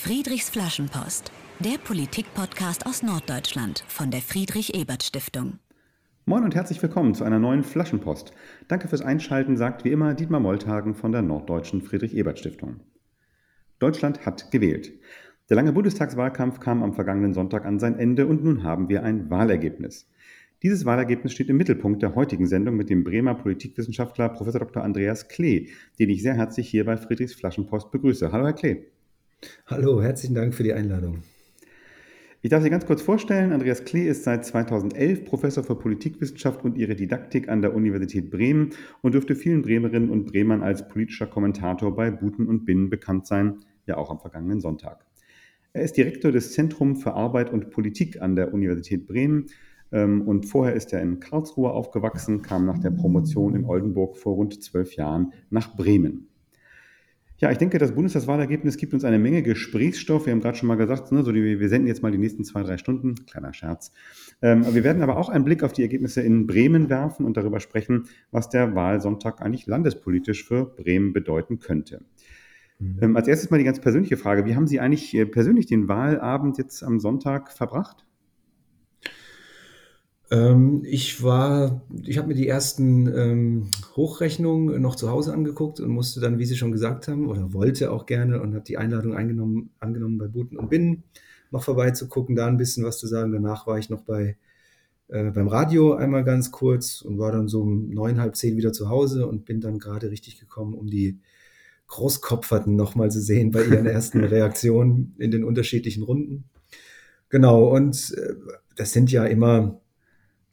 Friedrichs Flaschenpost, der Politik-Podcast aus Norddeutschland von der Friedrich-Ebert-Stiftung. Moin und herzlich willkommen zu einer neuen Flaschenpost. Danke fürs Einschalten, sagt wie immer Dietmar Molthagen von der Norddeutschen Friedrich-Ebert-Stiftung. Deutschland hat gewählt. Der lange Bundestagswahlkampf kam am vergangenen Sonntag an sein Ende und nun haben wir ein Wahlergebnis. Dieses Wahlergebnis steht im Mittelpunkt der heutigen Sendung mit dem Bremer Politikwissenschaftler Prof. Dr. Andreas Klee, den ich sehr herzlich hier bei Friedrichs Flaschenpost begrüße. Hallo, Herr Klee. Hallo, herzlichen Dank für die Einladung. Ich darf Sie ganz kurz vorstellen. Andreas Klee ist seit 2011 Professor für Politikwissenschaft und ihre Didaktik an der Universität Bremen und dürfte vielen Bremerinnen und Bremern als politischer Kommentator bei Buten und Binnen bekannt sein, ja auch am vergangenen Sonntag. Er ist Direktor des Zentrum für Arbeit und Politik an der Universität Bremen ähm, und vorher ist er in Karlsruhe aufgewachsen, kam nach der Promotion in Oldenburg vor rund zwölf Jahren nach Bremen. Ja, ich denke, das Bundestagswahlergebnis gibt uns eine Menge Gesprächsstoff. Wir haben gerade schon mal gesagt, ne, so die, wir senden jetzt mal die nächsten zwei, drei Stunden. Kleiner Scherz. Ähm, wir werden aber auch einen Blick auf die Ergebnisse in Bremen werfen und darüber sprechen, was der Wahlsonntag eigentlich landespolitisch für Bremen bedeuten könnte. Mhm. Ähm, als erstes mal die ganz persönliche Frage. Wie haben Sie eigentlich äh, persönlich den Wahlabend jetzt am Sonntag verbracht? Ähm, ich war, ich habe mir die ersten ähm, Hochrechnungen noch zu Hause angeguckt und musste dann, wie Sie schon gesagt haben, oder wollte auch gerne und habe die Einladung eingenommen, angenommen bei Buten und Binnen noch vorbeizugucken, da ein bisschen was zu sagen. Danach war ich noch bei äh, beim Radio einmal ganz kurz und war dann so um neun, halb zehn wieder zu Hause und bin dann gerade richtig gekommen, um die Großkopferten nochmal zu sehen bei ihren ersten Reaktionen in den unterschiedlichen Runden. Genau, und äh, das sind ja immer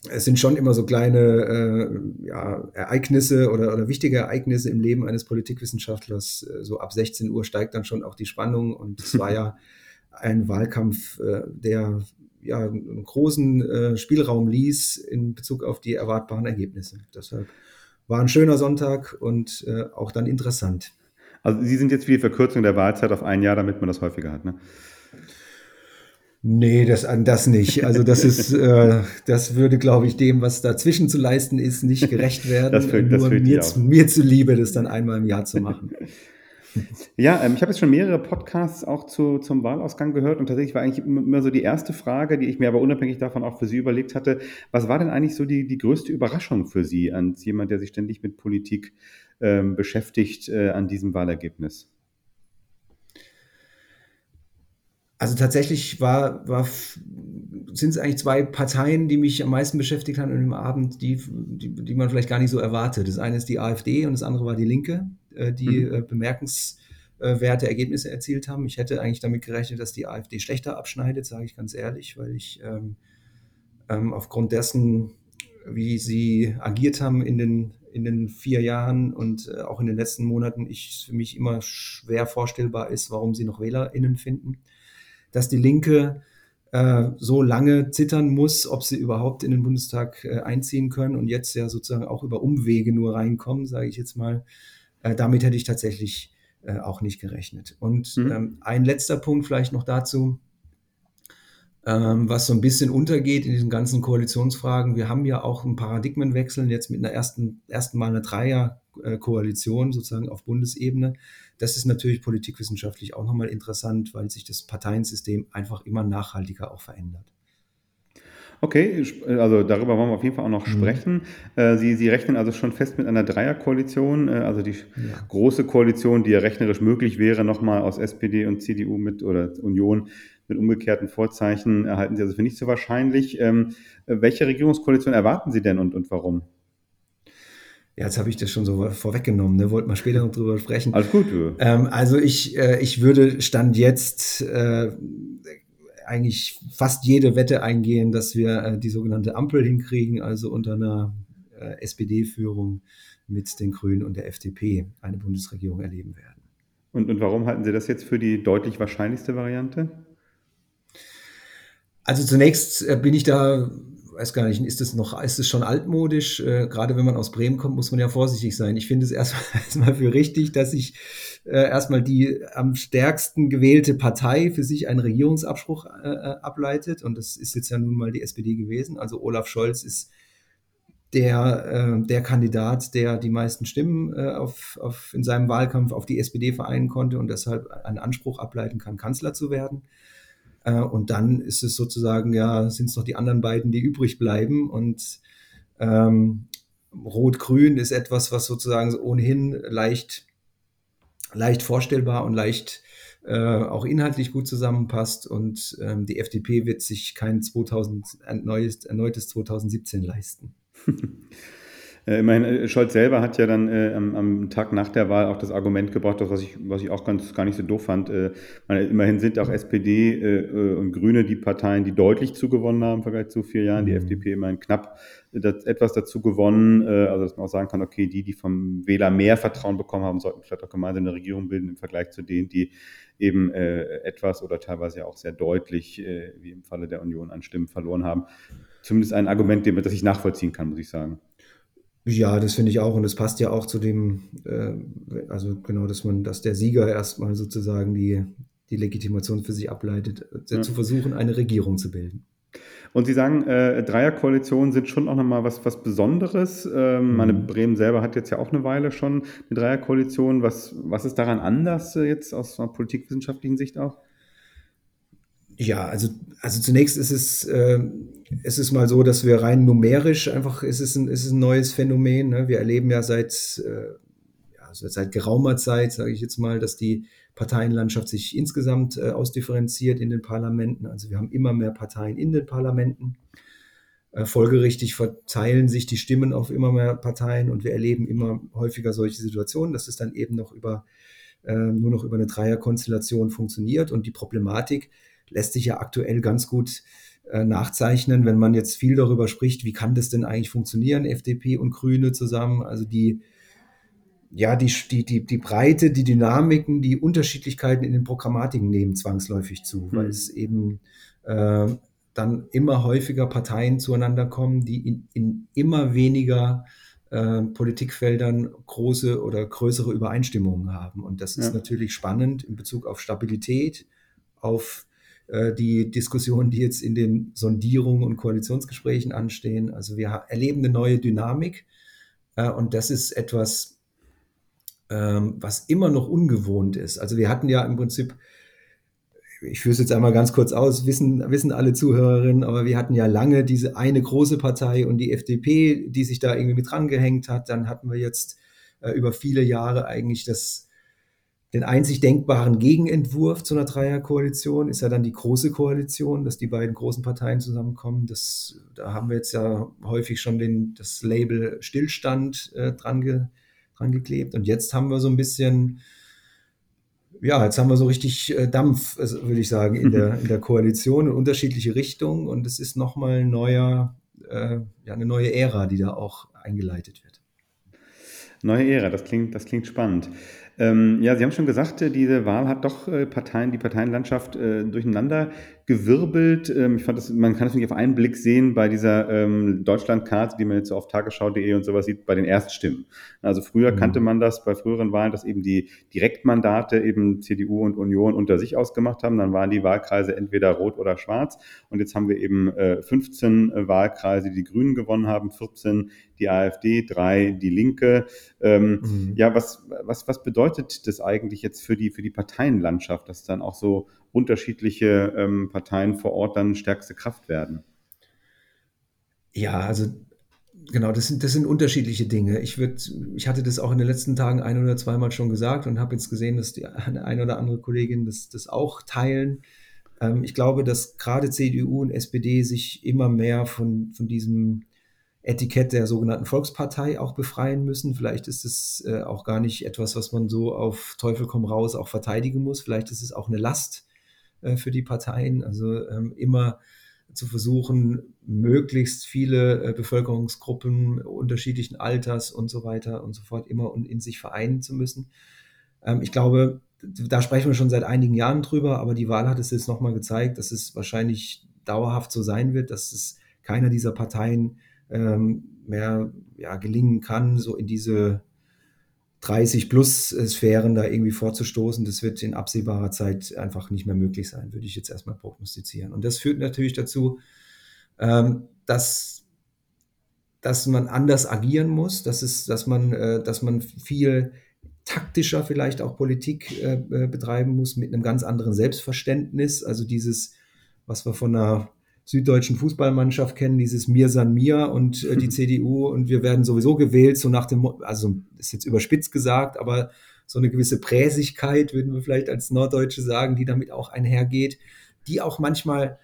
es sind schon immer so kleine äh, ja, Ereignisse oder, oder wichtige Ereignisse im Leben eines Politikwissenschaftlers. Äh, so ab 16 Uhr steigt dann schon auch die Spannung und es war ja ein Wahlkampf, äh, der ja einen großen äh, Spielraum ließ in Bezug auf die erwartbaren Ergebnisse. Deshalb war ein schöner Sonntag und äh, auch dann interessant. Also Sie sind jetzt für die Verkürzung der Wahlzeit auf ein Jahr, damit man das häufiger hat, ne? Nee, das, das nicht. Also das ist, äh, das würde, glaube ich, dem, was dazwischen zu leisten ist, nicht gerecht werden. das fühlt, das Nur mir, mir zuliebe, das dann einmal im Jahr zu machen. Ja, ähm, ich habe jetzt schon mehrere Podcasts auch zu, zum Wahlausgang gehört und tatsächlich war eigentlich immer so die erste Frage, die ich mir aber unabhängig davon auch für Sie überlegt hatte. Was war denn eigentlich so die, die größte Überraschung für Sie als jemand, der sich ständig mit Politik ähm, beschäftigt äh, an diesem Wahlergebnis? Also tatsächlich war, war, sind es eigentlich zwei Parteien, die mich am meisten beschäftigt haben im Abend, die, die, die man vielleicht gar nicht so erwartet. Das eine ist die AfD und das andere war die Linke, äh, die mhm. Äh, bemerkenswerte Ergebnisse erzielt haben. Ich hätte eigentlich damit gerechnet, dass die AfD schlechter abschneidet, sage ich ganz ehrlich, weil ich ähm, ähm, aufgrund dessen, wie sie agiert haben in den, in den vier Jahren und äh, auch in den letzten Monaten, ich für mich immer schwer vorstellbar ist, warum sie noch WählerInnen finden dass die Linke äh, so lange zittern muss, ob sie überhaupt in den Bundestag äh, einziehen können und jetzt ja sozusagen auch über Umwege nur reinkommen, sage ich jetzt mal. Äh, damit hätte ich tatsächlich äh, auch nicht gerechnet. Und mhm. ähm, ein letzter Punkt vielleicht noch dazu, ähm, was so ein bisschen untergeht in diesen ganzen Koalitionsfragen. Wir haben ja auch einen Paradigmenwechsel jetzt mit einer ersten, ersten Mal einer Dreierkoalition sozusagen auf Bundesebene. Das ist natürlich politikwissenschaftlich auch nochmal interessant, weil sich das Parteiensystem einfach immer nachhaltiger auch verändert. Okay, also darüber wollen wir auf jeden Fall auch noch mhm. sprechen. Äh, Sie, Sie rechnen also schon fest mit einer Dreierkoalition, äh, also die ja. große Koalition, die ja rechnerisch möglich wäre, nochmal aus SPD und CDU mit oder Union mit umgekehrten Vorzeichen, erhalten Sie also für nicht so wahrscheinlich. Ähm, welche Regierungskoalition erwarten Sie denn und, und warum? Ja, jetzt habe ich das schon so vorweggenommen, ne? Wollten wir später noch drüber sprechen. Alles gut. Ähm, also ich, äh, ich würde Stand jetzt äh, eigentlich fast jede Wette eingehen, dass wir äh, die sogenannte Ampel hinkriegen, also unter einer äh, SPD-Führung mit den Grünen und der FDP eine Bundesregierung erleben werden. Und, und warum halten Sie das jetzt für die deutlich wahrscheinlichste Variante? Also zunächst äh, bin ich da weiß gar nicht, ist es noch, ist es schon altmodisch? Äh, gerade wenn man aus Bremen kommt, muss man ja vorsichtig sein. Ich finde es erstmal, erstmal für richtig, dass sich äh, erstmal die am stärksten gewählte Partei für sich einen Regierungsabspruch äh, äh ableitet. Und das ist jetzt ja nun mal die SPD gewesen. Also Olaf Scholz ist der, äh, der Kandidat, der die meisten Stimmen äh, auf, auf, in seinem Wahlkampf auf die SPD vereinen konnte und deshalb einen Anspruch ableiten kann, Kanzler zu werden. Äh, und dann ist es sozusagen, ja, sind es noch die anderen beiden, die übrig bleiben. Und ähm, Rot-Grün ist etwas, was sozusagen ohnehin leicht, leicht vorstellbar und leicht äh, auch inhaltlich gut zusammenpasst. Und ähm, die FDP wird sich kein 2000, ein neues, erneutes 2017 leisten. Äh, immerhin, äh, Scholz selber hat ja dann äh, am, am, Tag nach der Wahl auch das Argument gebracht, was ich, was ich auch ganz gar nicht so doof fand. Äh, immerhin sind auch SPD äh, und Grüne die Parteien, die deutlich zugewonnen haben im Vergleich zu vier Jahren. Die mhm. FDP immerhin knapp das, etwas dazu gewonnen. Äh, also dass man auch sagen kann, okay, die, die vom Wähler mehr Vertrauen bekommen haben, sollten vielleicht auch gemeinsam eine Regierung bilden im Vergleich zu denen, die eben etwas oder teilweise ja auch sehr deutlich, wie im Falle der Union, an Stimmen verloren haben zumindest ein Argument, das ich nachvollziehen kann, muss ich sagen. Ja, das finde ich auch. Und es passt ja auch zu dem, äh, also genau, dass man, dass der Sieger erstmal sozusagen die, die Legitimation für sich ableitet, äh, ja. zu versuchen, eine Regierung zu bilden. Und Sie sagen, äh, Dreierkoalitionen sind schon auch nochmal was, was Besonderes. Ähm, mhm. Meine Bremen selber hat jetzt ja auch eine Weile schon eine Dreierkoalition. Was, was ist daran anders äh, jetzt aus einer politikwissenschaftlichen Sicht auch? Ja, also, also zunächst ist es, äh, es ist mal so, dass wir rein numerisch einfach, es ist ein, es ist ein neues Phänomen. Ne? Wir erleben ja seit, äh, ja, seit geraumer Zeit, sage ich jetzt mal, dass die Parteienlandschaft sich insgesamt äh, ausdifferenziert in den Parlamenten. Also wir haben immer mehr Parteien in den Parlamenten. Äh, folgerichtig verteilen sich die Stimmen auf immer mehr Parteien und wir erleben immer häufiger solche Situationen, dass es dann eben noch über, äh, nur noch über eine Dreierkonstellation funktioniert. Und die Problematik, lässt sich ja aktuell ganz gut nachzeichnen, wenn man jetzt viel darüber spricht, wie kann das denn eigentlich funktionieren, FDP und Grüne zusammen, also die, ja, die, die, die, die Breite, die Dynamiken, die Unterschiedlichkeiten in den Programmatiken nehmen zwangsläufig zu, mhm. weil es eben äh, dann immer häufiger Parteien zueinander kommen, die in, in immer weniger äh, Politikfeldern große oder größere Übereinstimmungen haben. Und das ist ja. natürlich spannend in Bezug auf Stabilität, auf äh, die Diskussionen, die jetzt in den Sondierungen und Koalitionsgesprächen anstehen. Also wir erleben eine neue Dynamik äh, und das ist etwas, ähm, was immer noch ungewohnt ist. Also wir hatten ja im Prinzip, ich führe es jetzt einmal ganz kurz aus, wissen, wissen alle Zuhörerinnen, aber wir hatten ja lange diese eine große Partei und die FDP, die sich da irgendwie mit drangehängt hat. Dann hatten wir jetzt äh, über viele Jahre eigentlich das den einzig denkbaren Gegenentwurf zu einer Dreierkoalition ist ja dann die große Koalition, dass die beiden großen Parteien zusammenkommen. Das, da haben wir jetzt ja häufig schon den, das Label Stillstand äh, dran, ge, dran geklebt. Und jetzt haben wir so ein bisschen, ja, jetzt haben wir so richtig äh, Dampf, also, würde ich sagen, in der, in der Koalition in unterschiedliche Richtungen. Und es ist nochmal ein neuer, äh, ja, eine neue Ära, die da auch eingeleitet wird. Neue Ära, das klingt, das klingt spannend. Ähm, ja, Sie haben schon gesagt, äh, diese Wahl hat doch äh, Parteien, die Parteienlandschaft äh, durcheinander gewirbelt. Ähm, ich fand das, man kann es nicht auf einen Blick sehen bei dieser ähm, Deutschlandkarte, die man jetzt so auf tagesschau.de und sowas sieht, bei den Erststimmen. Also früher mhm. kannte man das bei früheren Wahlen, dass eben die Direktmandate eben CDU und Union unter sich ausgemacht haben. Dann waren die Wahlkreise entweder rot oder schwarz. Und jetzt haben wir eben äh, 15 äh, Wahlkreise, die die Grünen gewonnen haben, 14 die AfD, drei die Linke. Ähm, mhm. Ja, was, was, was bedeutet das eigentlich jetzt für die, für die Parteienlandschaft, dass dann auch so unterschiedliche ähm, Parteien vor Ort dann stärkste Kraft werden? Ja, also genau, das sind, das sind unterschiedliche Dinge. Ich, würd, ich hatte das auch in den letzten Tagen ein oder zweimal schon gesagt und habe jetzt gesehen, dass die eine oder andere Kollegin das, das auch teilen. Ähm, ich glaube, dass gerade CDU und SPD sich immer mehr von, von diesem Etikett der sogenannten Volkspartei auch befreien müssen. Vielleicht ist es äh, auch gar nicht etwas, was man so auf Teufel komm raus auch verteidigen muss. Vielleicht ist es auch eine Last, äh, für die Parteien. Also ähm, immer zu versuchen, möglichst viele äh, Bevölkerungsgruppen unterschiedlichen Alters und so weiter und so fort immer in sich vereinen zu müssen. Ähm, ich glaube, da sprechen wir schon seit einigen Jahren drüber, aber die Wahl hat es jetzt nochmal gezeigt, dass es wahrscheinlich dauerhaft so sein wird, dass es keiner dieser Parteien ähm, mehr ja, gelingen kann, so in diese 30 plus Sphären da irgendwie vorzustoßen, das wird in absehbarer Zeit einfach nicht mehr möglich sein, würde ich jetzt erstmal prognostizieren. Und das führt natürlich dazu, ähm, dass, dass man anders agieren muss, dass, es, dass, man, äh, dass man viel taktischer vielleicht auch Politik äh, äh, betreiben muss mit einem ganz anderen Selbstverständnis. Also dieses, was wir von einer süddeutschen Fußballmannschaft kennen, dieses Mir san mir und äh, die CDU und wir werden sowieso gewählt, so nach dem, also ist jetzt überspitzt gesagt, aber so eine gewisse Präsigkeit, würden wir vielleicht als Norddeutsche sagen, die damit auch einhergeht, die auch manchmal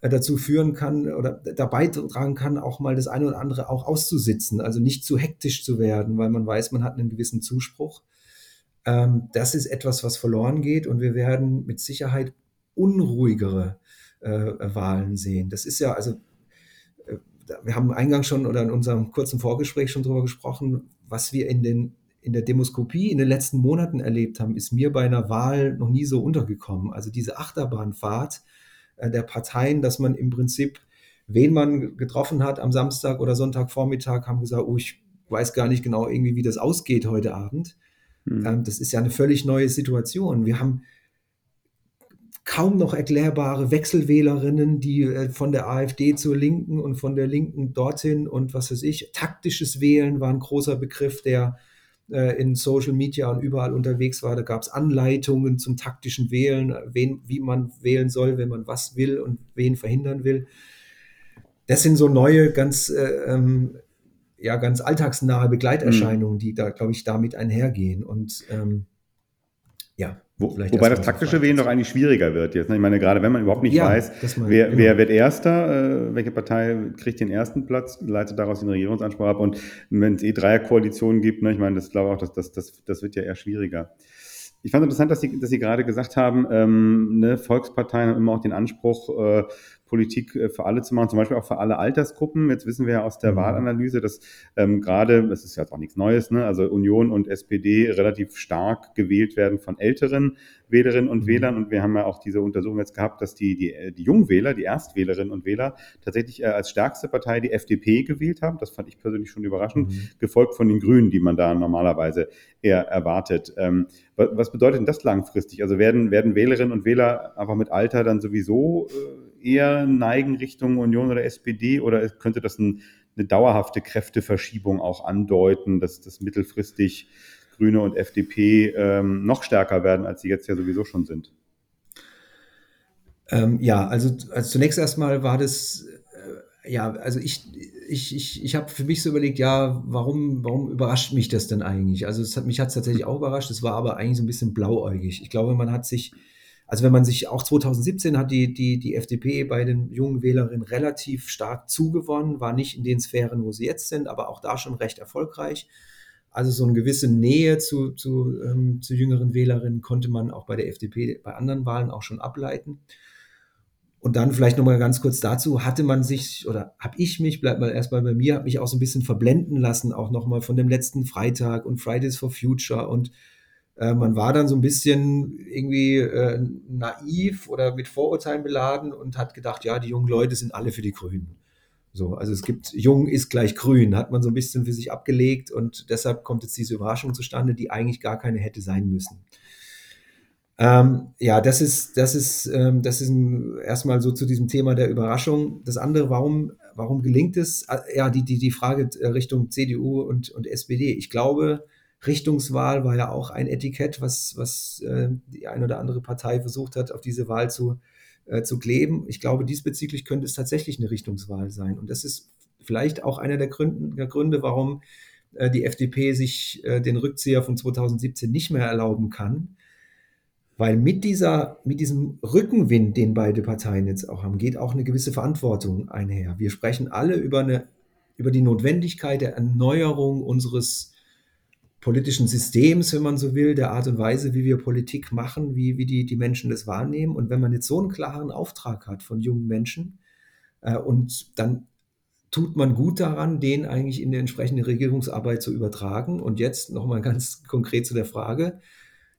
äh, dazu führen kann oder dabei tragen kann, auch mal das eine oder andere auch auszusitzen, also nicht zu hektisch zu werden, weil man weiß, man hat einen gewissen Zuspruch. Ähm, das ist etwas, was verloren geht und wir werden mit Sicherheit unruhigere Wahlen sehen. Das ist ja, also äh, wir haben eingangs schon oder in unserem kurzen Vorgespräch schon darüber gesprochen, was wir in, den, in der Demoskopie in den letzten Monaten erlebt haben, ist mir bei einer Wahl noch nie so untergekommen. Also diese Achterbahnfahrt äh, der Parteien, dass man im Prinzip, wen man getroffen hat am Samstag oder Sonntagvormittag, haben gesagt, oh, ich weiß gar nicht genau irgendwie, wie das ausgeht heute Abend. Mhm. das ist ja eine völlig neue Situation. Wir haben kaum noch erklärbare Wechselwählerinnen, die äh, von der AfD zur Linken und von der Linken dorthin und was weiß ich. Taktisches Wählen war ein großer Begriff, der äh, in Social Media und überall unterwegs war. Da gab es Anleitungen zum taktischen Wählen, wen, wie man wählen soll, wenn man was will und wen verhindern will. Das sind so neue, ganz äh, ähm, ja ganz alltagsnahe Begleiterscheinungen, mhm. die da, glaube ich, damit einhergehen. Und ähm, ja. Wo, wobei das taktische Wählen doch eigentlich schwieriger wird jetzt. Ne? Ich meine, gerade wenn man überhaupt nicht ja, weiß, wer, genau. wer wird Erster, äh, welche Partei kriegt den ersten Platz, leitet daraus den Regierungsanspruch ab. Und wenn es eh Dreierkoalitionen gibt, ne, ich meine, das glaube ich auch, das, das, das, das wird ja eher schwieriger. Ich fand es interessant, dass Sie, dass Sie gerade gesagt haben, ähm, ne, Volksparteien haben immer auch den Anspruch, äh, Politik äh, für alle zu machen, zum Beispiel auch für alle Altersgruppen. Jetzt wissen wir ja aus der mhm. Wahlanalyse, dass ähm, gerade, das ist ja auch nichts Neues, ne, also Union und SPD relativ stark gewählt werden von älteren Wählerinnen und mhm. Wählern. Und wir haben ja auch diese Untersuchung jetzt gehabt, dass die, die, die Jungwähler, die Erstwählerinnen und Wähler tatsächlich äh, als stärkste Partei die FDP gewählt haben. Das fand ich persönlich schon überraschend, mhm. gefolgt von den Grünen, die man da normalerweise eher erwartet. Ähm, was, was, bedeutet denn das langfristig? Also werden, werden Wählerinnen und Wähler einfach mit Alter dann sowieso äh, eher neigen Richtung Union oder SPD oder könnte das ein, eine dauerhafte Kräfteverschiebung auch andeuten, dass das mittelfristig Grüne und FDP ähm, noch stärker werden, als sie jetzt ja sowieso schon sind? Ähm, ja, also, also zunächst erstmal war das, äh, ja, also ich, ich, ich, ich habe für mich so überlegt, ja, warum, warum überrascht mich das denn eigentlich? Also es hat, mich hat es tatsächlich auch überrascht, es war aber eigentlich so ein bisschen blauäugig. Ich glaube, man hat sich also wenn man sich auch 2017 hat die, die, die FDP bei den jungen Wählerinnen relativ stark zugewonnen, war nicht in den Sphären, wo sie jetzt sind, aber auch da schon recht erfolgreich. Also so eine gewisse Nähe zu, zu, ähm, zu jüngeren Wählerinnen konnte man auch bei der FDP bei anderen Wahlen auch schon ableiten. Und dann vielleicht nochmal ganz kurz dazu, hatte man sich oder habe ich mich, bleibt mal erstmal bei mir, habe mich auch so ein bisschen verblenden lassen, auch nochmal von dem letzten Freitag und Fridays for Future und äh, man war dann so ein bisschen irgendwie äh, naiv oder mit Vorurteilen beladen und hat gedacht, ja, die jungen Leute sind alle für die Grünen. So, also es gibt jung ist gleich grün, hat man so ein bisschen für sich abgelegt und deshalb kommt jetzt diese Überraschung zustande, die eigentlich gar keine hätte sein müssen. Ähm, ja, das ist, das ist, ähm, das ist erstmal so zu diesem Thema der Überraschung. Das andere, warum, warum gelingt es? Äh, ja, die, die, die Frage äh, Richtung CDU und, und SPD. Ich glaube, Richtungswahl war ja auch ein Etikett, was, was äh, die eine oder andere Partei versucht hat, auf diese Wahl zu, äh, zu kleben. Ich glaube, diesbezüglich könnte es tatsächlich eine Richtungswahl sein. Und das ist vielleicht auch einer der Gründe, der Gründe warum äh, die FDP sich äh, den Rückzieher von 2017 nicht mehr erlauben kann. Weil mit, dieser, mit diesem Rückenwind, den beide Parteien jetzt auch haben, geht auch eine gewisse Verantwortung einher. Wir sprechen alle über, eine, über die Notwendigkeit der Erneuerung unseres politischen Systems, wenn man so will, der Art und Weise, wie wir Politik machen, wie, wie die, die Menschen das wahrnehmen. Und wenn man jetzt so einen klaren Auftrag hat von jungen Menschen äh, und dann tut man gut daran, den eigentlich in die entsprechende Regierungsarbeit zu übertragen. Und jetzt nochmal ganz konkret zu der Frage.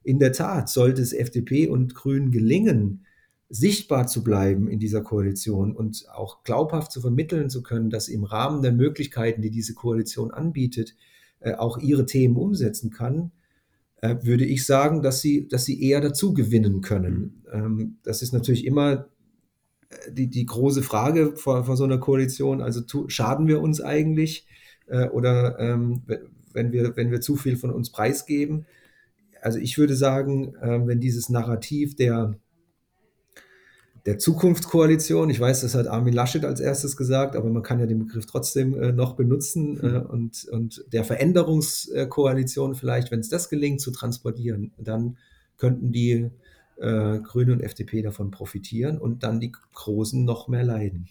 In der Tat sollte es FDP und Grünen gelingen, sichtbar zu bleiben in dieser Koalition und auch glaubhaft zu vermitteln zu können, dass im Rahmen der Möglichkeiten, die diese Koalition anbietet, äh, auch ihre Themen umsetzen kann, äh, würde ich sagen, dass sie, dass sie eher dazu gewinnen können. Mhm. Ähm, das ist natürlich immer äh, die, die große Frage vor, vor so einer Koalition. Also tu, schaden wir uns eigentlich? äh, oder ähm, wenn, wir, wenn wir zu viel von uns preisgeben. Also ich würde sagen, äh, wenn dieses Narrativ der, der Zukunftskoalition, ich weiß, das hat Armin Laschet als erstes gesagt, aber man kann ja den Begriff trotzdem äh, noch benutzen äh, mhm. und, und der Veränderungskoalition vielleicht, wenn es das gelingt zu transportieren, dann könnten die äh, Grüne und FDP davon profitieren und dann die Großen noch mehr leiden.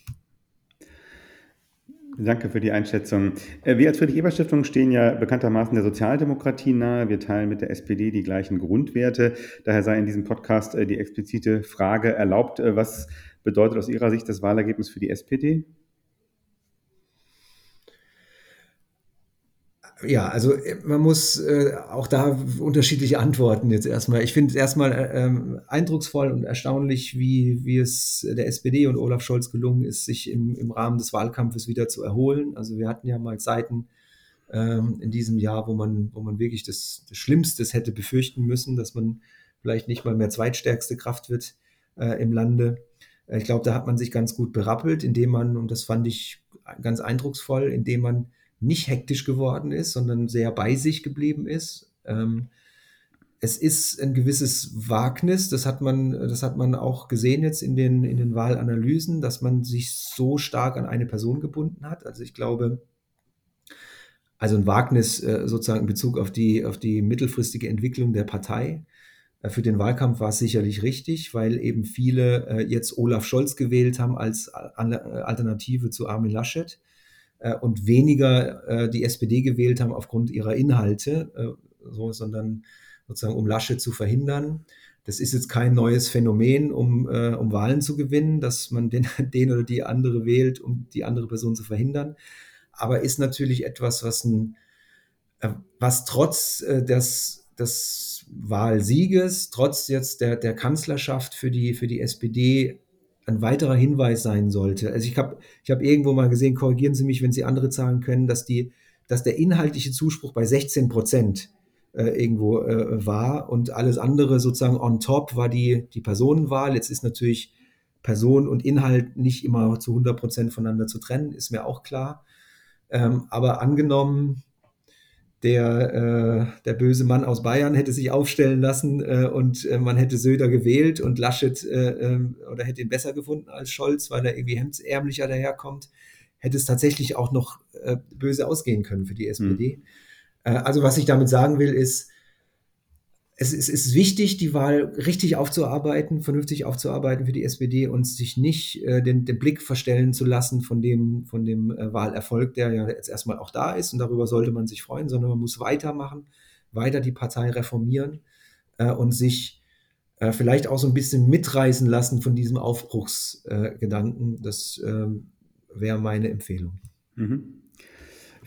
Danke für die Einschätzung. Äh, wir als Friedrich-Ebert-Stiftung stehen ja bekanntermaßen der Sozialdemokratie nahe. Wir teilen mit der SPD die gleichen Grundwerte. Daher sei in diesem Podcast äh, die explizite Frage erlaubt. Äh, was bedeutet aus Ihrer Sicht das Wahlergebnis für die SPD? Ja, also äh, man muss äh, auch da unterschiedliche Antworten jetzt erstmal. Ich finde es erstmal äh, ähm, eindrucksvoll und erstaunlich, wie, wie es der SPD und Olaf Scholz gelungen ist, sich im, im Rahmen des Wahlkampfes wieder zu erholen. Also wir hatten ja mal Zeiten ähm, in diesem Jahr, wo man, wo man wirklich das, das Schlimmste hätte befürchten müssen, dass man vielleicht nicht mal mehr zweitstärkste Kraft wird äh, im Lande. Äh, ich glaube, da hat man sich ganz gut berappelt, indem man, und das fand ich ganz eindrucksvoll, indem man nicht hektisch geworden ist, sondern sehr bei sich geblieben ist. Ähm, es ist ein gewisses Wagnis, das hat man, das hat man auch gesehen jetzt in den, in den Wahlanalysen, dass man sich so stark an eine Person gebunden hat. Also ich glaube, also ein Wagnis äh, sozusagen in Bezug auf die, auf die mittelfristige Entwicklung der Partei. Äh, für den Wahlkampf war es sicherlich richtig, weil eben viele äh, jetzt Olaf Scholz gewählt haben als Alternative zu Armin Laschet äh, und weniger äh, die SPD gewählt haben aufgrund ihrer Inhalte, äh, so, sondern sozusagen um Lasche zu verhindern. Das ist jetzt kein neues Phänomen, um, äh, um Wahlen zu gewinnen, dass man den, den oder die andere wählt, um die andere Person zu verhindern. Aber ist natürlich etwas, was, ein, äh, was trotz des, des Wahlsieges, trotz jetzt der, der Kanzlerschaft für die, für die SPD ein weiterer Hinweis sein sollte. Also ich habe ich hab irgendwo mal gesehen, korrigieren Sie mich, wenn Sie andere Zahlen können, dass, die, dass der inhaltliche Zuspruch bei 16 Prozent äh, irgendwo äh, war und alles andere sozusagen on top war die, die Personenwahl. Jetzt ist natürlich Person und Inhalt nicht immer zu 100 Prozent voneinander zu trennen, ist mir auch klar. Ähm, aber angenommen, der, äh, der böse Mann aus Bayern hätte sich aufstellen lassen äh, und äh, man hätte Söder gewählt und Laschet äh, ähm, oder hätte ihn besser gefunden als Scholz, weil er irgendwie hemdsärmlicher daherkommt, hätte es tatsächlich auch noch äh, böse ausgehen können für die SPD. Mhm. Äh, also was ich damit sagen will, ist, es, es ist wichtig, die Wahl richtig aufzuarbeiten, vernünftig aufzuarbeiten für die SPD und sich nicht äh, den, den, Blick verstellen zu lassen von dem, von dem äh, Wahlerfolg, der ja jetzt erstmal auch da ist und darüber sollte man sich freuen, sondern man muss weitermachen, weiter die Partei reformieren äh, und sich äh, vielleicht auch so ein bisschen mitreißen lassen von diesem Aufbruchsgedanken. das ähm, wäre meine Empfehlung. Mhm.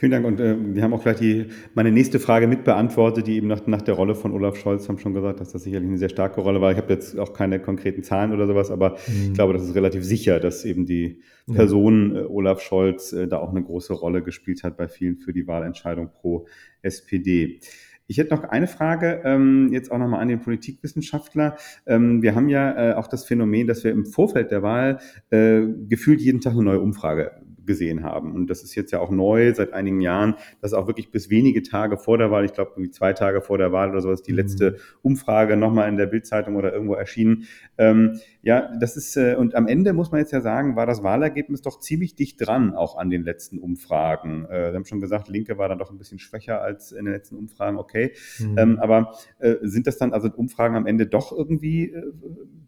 Vielen Dank. Und äh, wir haben auch gleich die, meine nächste Frage mit beantwortet, die eben nach, nach der Rolle von Olaf Scholz haben schon gesagt, dass das sicherlich eine sehr starke Rolle war. Ich habe jetzt auch keine konkreten Zahlen oder sowas, aber mhm. ich glaube, das ist relativ sicher, dass eben die Person äh, Olaf Scholz äh, da auch eine große Rolle gespielt hat bei vielen für die Wahlentscheidung pro SPD. Ich hätte noch eine Frage, ähm, jetzt auch nochmal an den Politikwissenschaftler. Ähm, wir haben ja äh, auch das Phänomen, dass wir im Vorfeld der Wahl äh, gefühlt jeden Tag eine neue Umfrage gesehen haben. Und das ist jetzt ja auch neu seit einigen Jahren, dass auch wirklich bis wenige Tage vor der Wahl, ich glaube zwei Tage vor der Wahl oder sowas, die mhm. letzte Umfrage nochmal in der Bildzeitung oder irgendwo erschienen. Ähm, ja, das ist, äh, und am Ende muss man jetzt ja sagen, war das Wahlergebnis doch ziemlich dicht dran, auch an den letzten Umfragen. Äh, wir haben schon gesagt, Linke war dann doch ein bisschen schwächer als in den letzten Umfragen, okay. Mhm. Ähm, aber äh, sind das dann also Umfragen am Ende doch irgendwie äh,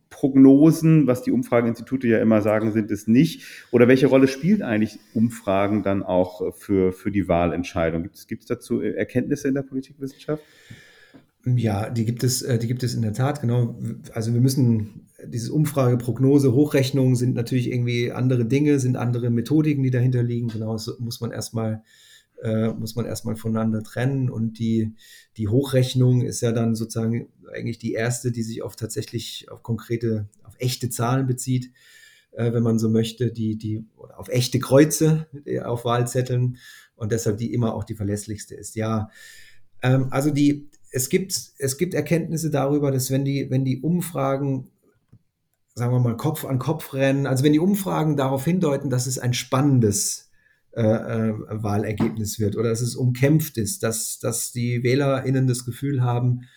Prognosen, was die Umfrageinstitute ja immer sagen, sind es nicht? Oder welche Rolle spielen eigentlich Umfragen dann auch für, für die Wahlentscheidung? Gibt es dazu Erkenntnisse in der Politikwissenschaft? Ja, die gibt es, äh, die gibt es in der Tat, genau. Also wir müssen, diese Umfrage, Prognose, Hochrechnungen sind natürlich irgendwie andere Dinge, sind andere Methodiken, die dahinter liegen. Genau, das muss man erstmal äh, muss man erstmal voneinander trennen. Und die, die Hochrechnung ist ja dann sozusagen eigentlich die erste, die sich auf tatsächlich auf konkrete, auf echte Zahlen bezieht, äh, wenn man so möchte, die, die, auf echte Kreuze äh, auf Wahlzetteln und deshalb die immer auch die verlässlichste ist. Ja, ähm, also die, es gibt, es gibt Erkenntnisse darüber, dass wenn die, wenn die Umfragen sagen wir mal, Kopf an Kopf rennen. Also wenn die Umfragen darauf hindeuten, dass es ein spannendes äh, äh, Wahlergebnis wird oder dass es umkämpft ist, dass, dass die WählerInnen das Gefühl haben,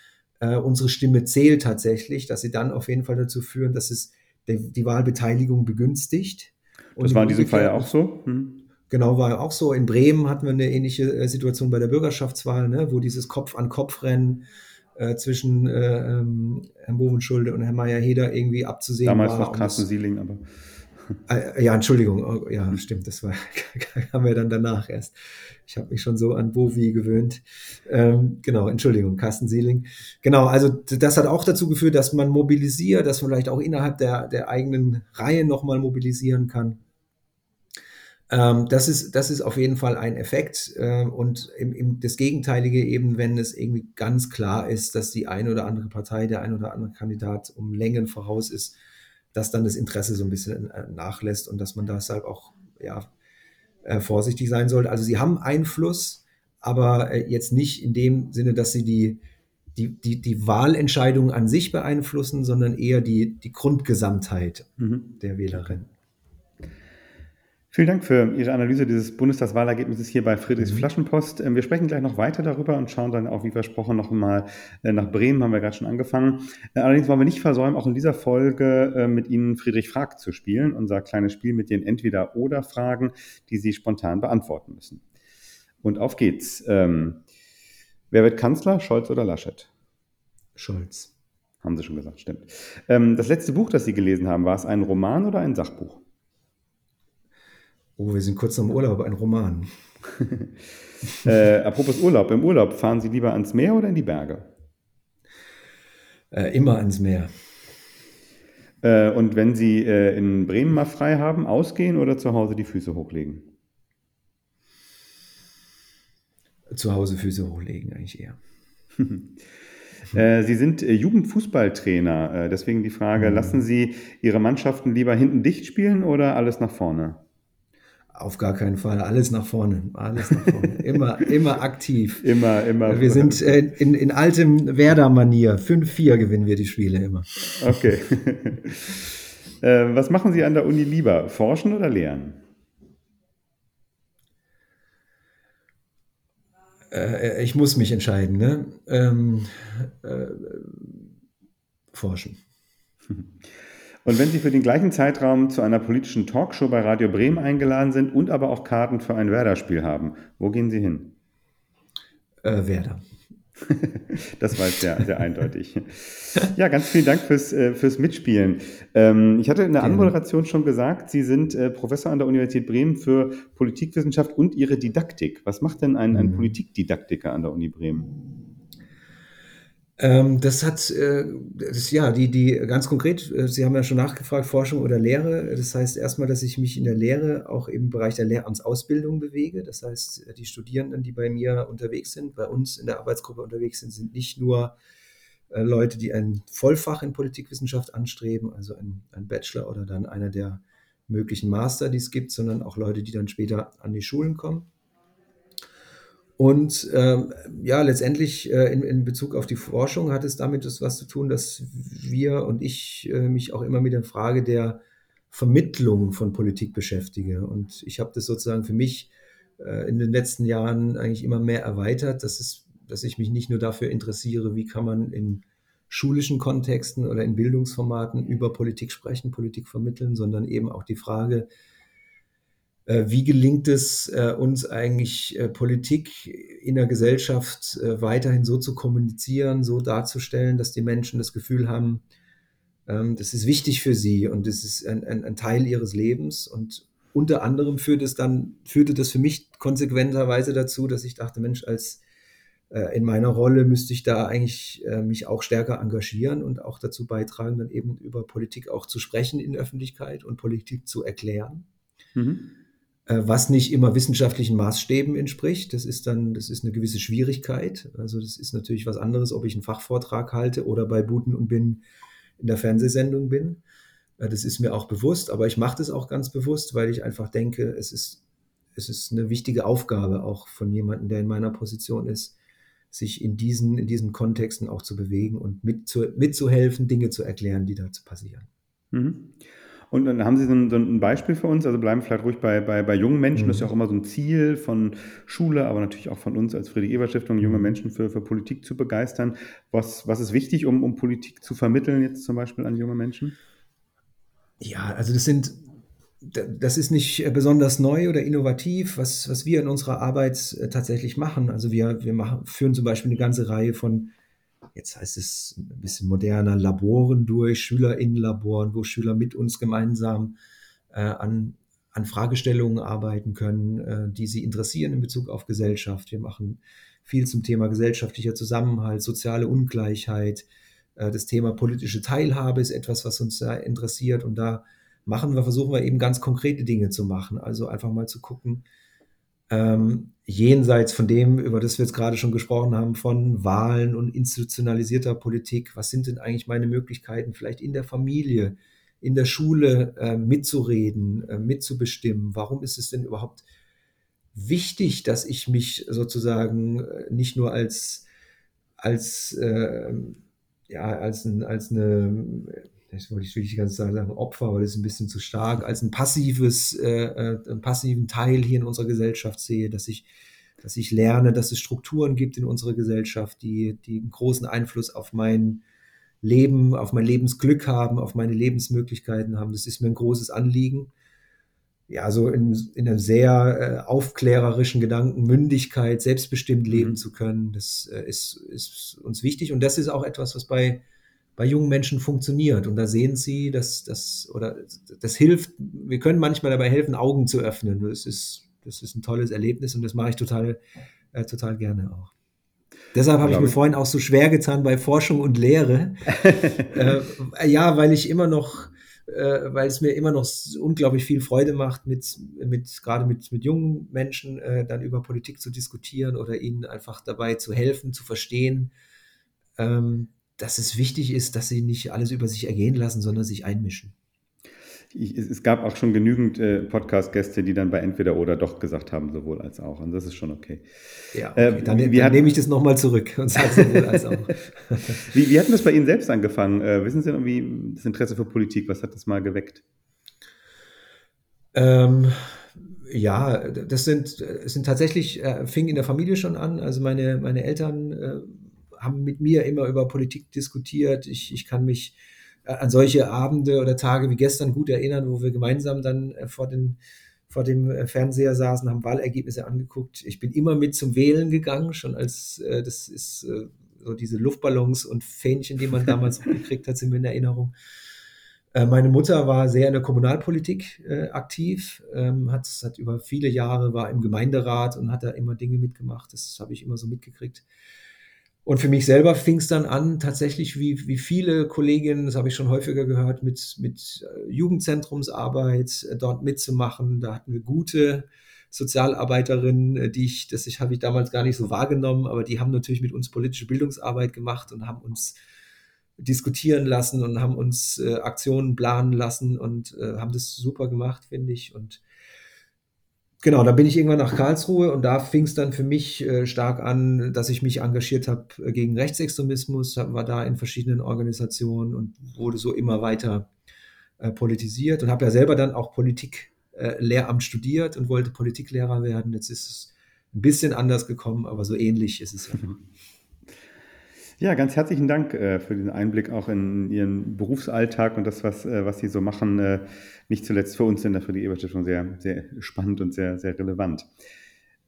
äh, unsere Stimme zählt tatsächlich, dass sie dann auf jeden Fall dazu führen, dass es die, die Wahlbeteiligung begünstigt. Und das war in diesem Fall ja auch so. Hm. Genau, war auch so. In Bremen hatten wir eine ähnliche äh, Situation bei der Bürgerschaftswahl, ne, wo dieses Kopf-an-Kopf-Rennen äh, zwischen äh, ähm, Herrn Bovenschulde und Herrn Meyer-Heder irgendwie abzusehen Damals war. Damals noch Carsten Sieling, aber. Äh, ja, Entschuldigung, oh, ja, stimmt, das war, haben wir dann danach erst. Ich habe mich schon so an Bovi gewöhnt. Ähm, genau, Entschuldigung, Carsten Sieling. Genau, also das hat auch dazu geführt, dass man mobilisiert, dass man vielleicht auch innerhalb der, der eigenen Reihe nochmal mobilisieren kann. Ähm, das, ist, das ist auf jeden Fall ein Effekt. Äh, und im, im, das Gegenteilige eben, wenn es irgendwie ganz klar ist, dass die eine oder andere Partei, der ein oder andere Kandidat um Längen voraus ist, dass dann das Interesse so ein bisschen äh, nachlässt und dass man deshalb auch ja, äh, vorsichtig sein sollte. Also sie haben Einfluss, aber äh, jetzt nicht in dem Sinne, dass sie die, die, die, die Wahlentscheidung an sich beeinflussen, sondern eher die, die Grundgesamtheit mhm. der Wählerin. Vielen Dank für Ihre Analyse dieses Bundestagswahlergebnisses hier bei Friedrichs mhm. Flaschenpost. Ähm, wir sprechen gleich noch weiter darüber und schauen dann auch, wie versprochen, noch mal äh, nach Bremen, haben wir gerade schon angefangen. Äh, allerdings wollen wir nicht versäumen, auch in dieser Folge äh, mit Ihnen Friedrich fragt zu spielen, unser kleines Spiel mit den Entweder-Oder-Fragen, die Sie spontan beantworten müssen. Und auf geht's. Ähm, wer wird Kanzler, Scholz oder Laschet? Scholz. Haben Sie schon gesagt, stimmt. Ähm, das letzte Buch, das Sie gelesen haben, war es ein Roman oder ein Sachbuch? Oh, wir sind kurz am Urlaub, ein Roman. äh, apropos Urlaub, im Urlaub fahren Sie lieber ans Meer oder in die Berge? Äh, immer ans Meer. Äh, und wenn Sie äh, in Bremen mal frei haben, ausgehen oder zu Hause die Füße hochlegen? Zu Hause Füße hochlegen eigentlich eher. Äh, Sie sind äh, Jugendfußballtrainer, deswegen die Frage, mhm. lassen Sie Ihre Mannschaften lieber hinten dicht spielen oder alles nach vorne? Auf gar keinen Fall. Alles nach vorne. Alles nach vorne. immer, immer aktiv. Immer, immer. Wir sind äh, in, in altem Werder-Manier. 5-4 gewinnen wir die Spiele immer. Okay. äh, was machen Sie an der Uni lieber? Forschen oder lehren? Äh, ich muss mich entscheiden. Ne? Ähm, äh, forschen. Und wenn Sie für den gleichen Zeitraum zu einer politischen Talkshow bei Radio Bremen eingeladen sind und aber auch Karten für ein Werder-Spiel haben, wo gehen Sie hin? Äh, Werder. das war jetzt sehr, sehr eindeutig. Ja, ganz vielen Dank fürs, äh, fürs Mitspielen. Ähm, ich hatte in der Anmoderation schon gesagt, Sie sind äh, Professor an der Universität Bremen für Politikwissenschaft und Ihre Didaktik. Was macht denn ein, ein mhm. Politikdidaktiker an der Uni Bremen? Ähm, das hat, äh, das, ja, die, die ganz konkret, äh, Sie haben ja schon nachgefragt, Forschung oder Lehre. Das heißt erstmal, dass ich mich in der Lehre auch im Bereich der Lehramtsausbildung bewege. Das heißt, die Studierenden, die bei mir unterwegs sind, bei uns in der Arbeitsgruppe unterwegs sind, sind nicht nur äh, Leute, die ein Vollfach in Politikwissenschaft anstreben, also ein, ein Bachelor oder dann einer der möglichen Master, die es gibt, sondern auch Leute, die dann später an die Schulen kommen. Und ähm, ja, letztendlich äh, in, in Bezug auf die Forschung hat es damit was zu tun, dass wir und ich äh, mich auch immer mit der Frage der Vermittlung von Politik beschäftige. Und ich habe das sozusagen für mich äh, in den letzten Jahren eigentlich immer mehr erweitert, dass, es, dass ich mich nicht nur dafür interessiere, wie kann man in schulischen Kontexten oder in Bildungsformaten über Politik sprechen, Politik vermitteln, sondern eben auch die Frage, wie gelingt es äh, uns eigentlich, äh, Politik in der Gesellschaft weiterhin so zu kommunizieren, so darzustellen, dass die Menschen das Gefühl haben, ähm, das ist wichtig für sie und das ist ein, ein, ein Teil ihres Lebens. Und unter anderem führt es dann, führte das für mich konsequenterweise dazu, dass ich dachte, Mensch, als in meiner Rolle müsste ich da eigentlich mich auch stärker engagieren und auch dazu beitragen, dann eben über Politik auch zu sprechen in der Öffentlichkeit und Politik zu erklären. Mhm. Äh, was nicht immer wissenschaftlichen Maßstäben entspricht. Das ist dann, das ist eine gewisse Schwierigkeit. Also das ist natürlich was anderes, ob ich einen Fachvortrag halte oder bei Buten und Bin in der Fernsehsendung bin. Äh, das ist mir auch bewusst, aber ich mache das auch ganz bewusst, weil ich einfach denke, es ist, es ist eine wichtige Aufgabe auch von jemandem, der in meiner Position ist, sich in diesen, in diesen Kontexten auch zu bewegen und mitzu, mitzuhelfen, Dinge zu erklären, die dazu passieren. Mhm. Und dann haben Sie so ein, so ein Beispiel für uns, also bleiben vielleicht ruhig bei, bei, bei jungen Menschen, mhm. das ist ja auch immer so ein Ziel von Schule, aber natürlich auch von uns als Friedrich-Ebert-Stiftung, junge mhm. Menschen für, für Politik zu begeistern. Was, was ist wichtig, um, um Politik zu vermitteln, jetzt zum Beispiel an junge Menschen? Ja, also das sind das ist nicht äh, besonders neu oder innovativ, was, was wir in unserer Arbeit äh, tatsächlich machen. Also wir, wir machen, führen zum Beispiel eine ganze Reihe von, jetzt heißt es ein bisschen moderner, Laboren durch, SchülerInnenlaboren, wo Schüler mit uns gemeinsam äh, an, an Fragestellungen arbeiten können, äh, die sie interessieren in Bezug auf Gesellschaft. Wir machen viel zum Thema gesellschaftlicher Zusammenhalt, soziale Ungleichheit. Äh, das Thema politische Teilhabe ist etwas, was uns sehr interessiert und da machen wir, versuchen wir eben ganz konkrete Dinge zu machen. Also einfach mal zu gucken, ähm, jenseits von dem, über das wir jetzt gerade schon gesprochen haben, von Wahlen und institutionalisierter Politik, was sind denn eigentlich meine Möglichkeiten, vielleicht in der Familie, in der Schule äh, mitzureden, äh, mitzubestimmen? Warum ist es denn überhaupt wichtig, dass ich mich sozusagen äh, nicht nur als, als, äh, ja, als, ein, als eine das wollte ich wirklich die ganze Zeit sagen, Opfer, aber das ist ein bisschen zu stark, als ein passives, äh, äh, einen passiven Teil hier in unserer Gesellschaft sehe, dass ich, dass ich lerne, dass es Strukturen gibt in unserer Gesellschaft, die, die einen großen Einfluss auf mein Leben, auf mein Lebensglück haben, auf meine Lebensmöglichkeiten haben. Das ist mir ein großes Anliegen. Ja, so in, in einem sehr äh, aufklärerischen Gedanken, Mündigkeit, selbstbestimmt leben mhm. zu können, das äh, ist, ist uns wichtig. Und das ist auch etwas, was bei bei jungen Menschen funktioniert. Und da sehen sie, dass das oder das hilft, wir können manchmal dabei helfen, Augen zu öffnen. Das ist, das ist ein tolles Erlebnis und das mache ich total, äh, total gerne auch. Deshalb habe ich mir vorhin auch so schwer getan bei Forschung und Lehre. äh, ja, weil ich immer noch, äh, weil es mir immer noch unglaublich viel Freude macht, mit, mit gerade mit, mit jungen Menschen äh, dann über Politik zu diskutieren oder ihnen einfach dabei zu helfen, zu verstehen. Ähm, dass es wichtig ist, dass sie nicht alles über sich ergehen lassen, sondern sich einmischen. Ich, es gab auch schon genügend äh, Podcast-Gäste, die dann bei entweder oder doch gesagt haben, sowohl als auch. Und das ist schon okay. Ja, okay. Äh, dann, dann nehme ich das nochmal zurück und sage sowohl als auch. wie, wie hat das bei Ihnen selbst angefangen? Äh, wissen Sie irgendwie das Interesse für Politik? Was hat das mal geweckt? Ähm, ja, das sind, es sind tatsächlich, äh, fing in der Familie schon an. Also meine, meine Eltern äh, haben mit mir immer über Politik diskutiert. Ich, ich kann mich äh, an solche Abende oder Tage wie gestern gut erinnern, wo wir gemeinsam dann äh, vor, den, vor dem äh, Fernseher saßen, haben Wahlergebnisse angeguckt. Ich bin immer mit zum Wählen gegangen, schon als das ist so diese Luftballons und Fähnchen, die man damals gekriegt hat, sind mir in Erinnerung. Meine Mutter war sehr in der Kommunalpolitik äh, aktiv, ähm, hat, hat über viele Jahre war im Gemeinderat und hat da immer Dinge mitgemacht. Das habe ich immer so mitgekriegt. Und für mich selber fing es dann an, tatsächlich wie, wie viele Kolleginnen, das habe ich schon häufiger gehört, mit, mit äh, Jugendzentrumsarbeit äh, dort mitzumachen. Da hatten wir gute Sozialarbeiterinnen, äh, die ich, das ich, habe ich damals gar nicht so wahrgenommen, aber die haben natürlich mit uns politische Bildungsarbeit gemacht und haben uns diskutieren lassen und haben uns äh, Aktionen planen lassen und äh, haben das super gemacht, finde ich. Und genau, da bin ich irgendwann nach Karlsruhe und da fing es dann für mich äh, stark an, dass ich mich engagiert habe äh, gegen Rechtsextremismus, war da in verschiedenen Organisationen und wurde so immer weiter äh, politisiert und habe ja selber dann auch Politik äh, Lehramt studiert und wollte Politiklehrer werden. Jetzt ist es ein bisschen anders gekommen, aber so ähnlich ist es ja. Ja, ganz herzlichen Dank äh, für diesen Einblick auch in Ihren Berufsalltag und das, was, äh, was Sie so machen. Äh, nicht zuletzt für uns in der Friedrich-Ebert-Stiftung sehr, sehr spannend und sehr, sehr relevant.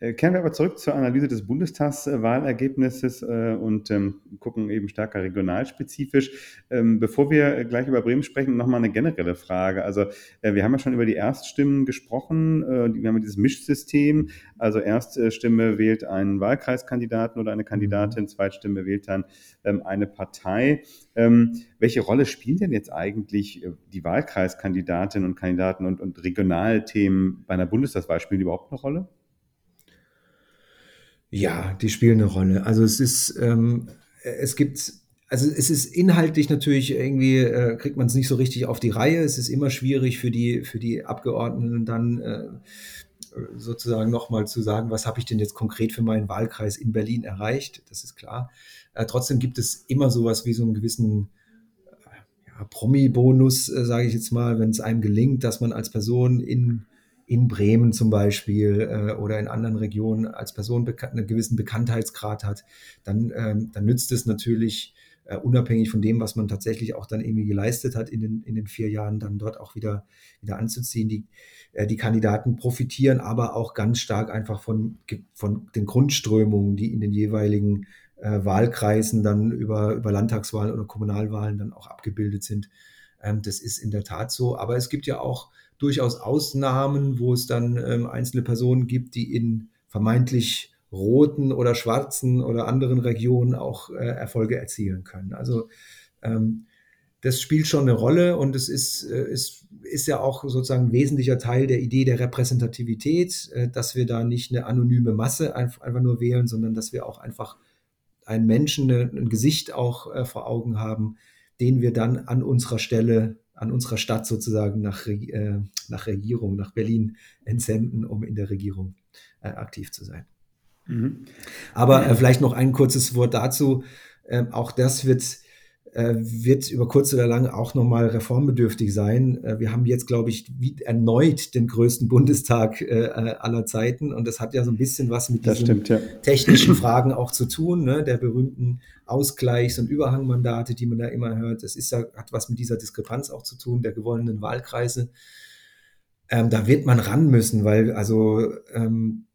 Äh, kehren wir aber zurück zur Analyse des Bundestagswahlergebnisses äh, und ähm, gucken eben stärker regionalspezifisch. Ähm, bevor wir gleich über Bremen sprechen, nochmal eine generelle Frage. Also äh, wir haben ja schon über die Erststimmen gesprochen. wir haben dieses Mischsystem. Also Erststimme wählt einen Wahlkreiskandidaten oder eine Kandidatin, Zweitstimme wählt dann ähm, eine Partei. welche Rolle spielen denn jetzt eigentlich die Wahlkreiskandidatinnen und Kandidaten und, und Regionalthemen bei einer Bundestagswahl? Spielen die überhaupt eine Rolle? Ja, die spielen eine Rolle. Also es ist, ähm, es gibt, also es ist inhaltlich natürlich irgendwie, äh, kriegt man es nicht so richtig auf die Reihe. Es ist immer schwierig für die, für die Abgeordneten dann äh, sozusagen nochmal zu sagen, was habe ich denn jetzt konkret für meinen Wahlkreis in Berlin erreicht. Das ist klar. Äh, trotzdem gibt es immer sowas wie so einen gewissen Promi-Bonus, äh, sage ich jetzt mal, wenn es einem gelingt, dass man als Person in, in Bremen zum Beispiel äh, oder in anderen Regionen als Person einen gewissen Bekanntheitsgrad hat, dann, ähm, dann nützt es natürlich äh, unabhängig von dem, was man tatsächlich auch dann irgendwie geleistet hat in den, in den vier Jahren, dann dort auch wieder, wieder anzuziehen. Die, äh, die Kandidaten profitieren aber auch ganz stark einfach von, von den Grundströmungen, die in den jeweiligen äh, Wahlkreisen dann über, über Landtagswahlen oder Kommunalwahlen dann auch abgebildet sind. Ähm, das ist in der Tat so. Aber es gibt ja auch durchaus Ausnahmen, wo es dann ähm, einzelne Personen gibt, die in vermeintlich roten oder schwarzen oder anderen Regionen auch äh, Erfolge erzielen können. Also ähm, das spielt schon eine Rolle und es ist, äh, ist, ist ja auch sozusagen ein wesentlicher Teil der Idee der Repräsentativität, äh, dass wir da nicht eine anonyme Masse einfach, einfach nur wählen, sondern dass wir auch einfach einen Menschen, ein Gesicht auch äh, vor Augen haben, den wir dann an unserer Stelle, an unserer Stadt sozusagen nach, äh, nach Regierung, nach Berlin entsenden, um in der Regierung äh, aktiv zu sein. Mhm. Aber äh, vielleicht noch ein kurzes Wort dazu. Ähm, auch das wird wird über kurz oder lang auch nochmal reformbedürftig sein. Äh, wir haben jetzt, glaube ich, erneut den größten Bundestag äh, aller Zeiten und das hat ja so ein bisschen was mit diesen stimmt, ja. technischen Fragen auch zu tun, ne? der berühmten Ausgleichs- und Überhangmandate, die man da immer hört. Das ist ja, hat was mit dieser Diskrepanz auch zu tun, der gewonnenen Wahlkreise. Ähm, da wird man ran müssen, weil also ähm,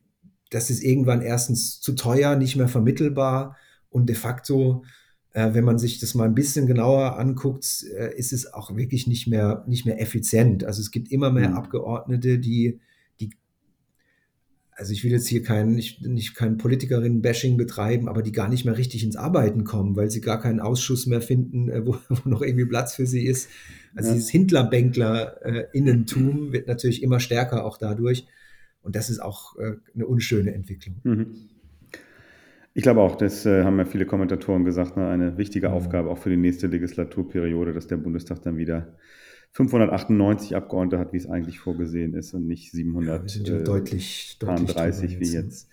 das ist irgendwann erstens zu teuer, nicht mehr vermittelbar und de facto äh, wenn man sich das mal ein bisschen genauer anguckt, äh, ist es auch wirklich nicht mehr, nicht mehr effizient. Also es gibt immer mehr mhm. Abgeordnete, die, die, also ich will jetzt hier kein, nicht, nicht kein Politikerinnen-Bashing betreiben, aber die gar nicht mehr richtig ins Arbeiten kommen, weil sie gar keinen Ausschuss mehr finden, äh, wo, wo noch irgendwie Platz für sie ist. Also ja. dieses Hindlerbänkler-Innentum wird natürlich immer stärker auch dadurch. Und das ist auch eine unschöne Entwicklung. Mhm. Ich glaube auch, das äh, haben ja viele Kommentatoren gesagt, ne, eine wichtige mhm. Aufgabe auch für die nächste Legislaturperiode, dass der Bundestag dann wieder 598 Abgeordnete hat, wie es eigentlich vorgesehen ist und nicht 700 ja, deutlich, deutlich wie jetzt.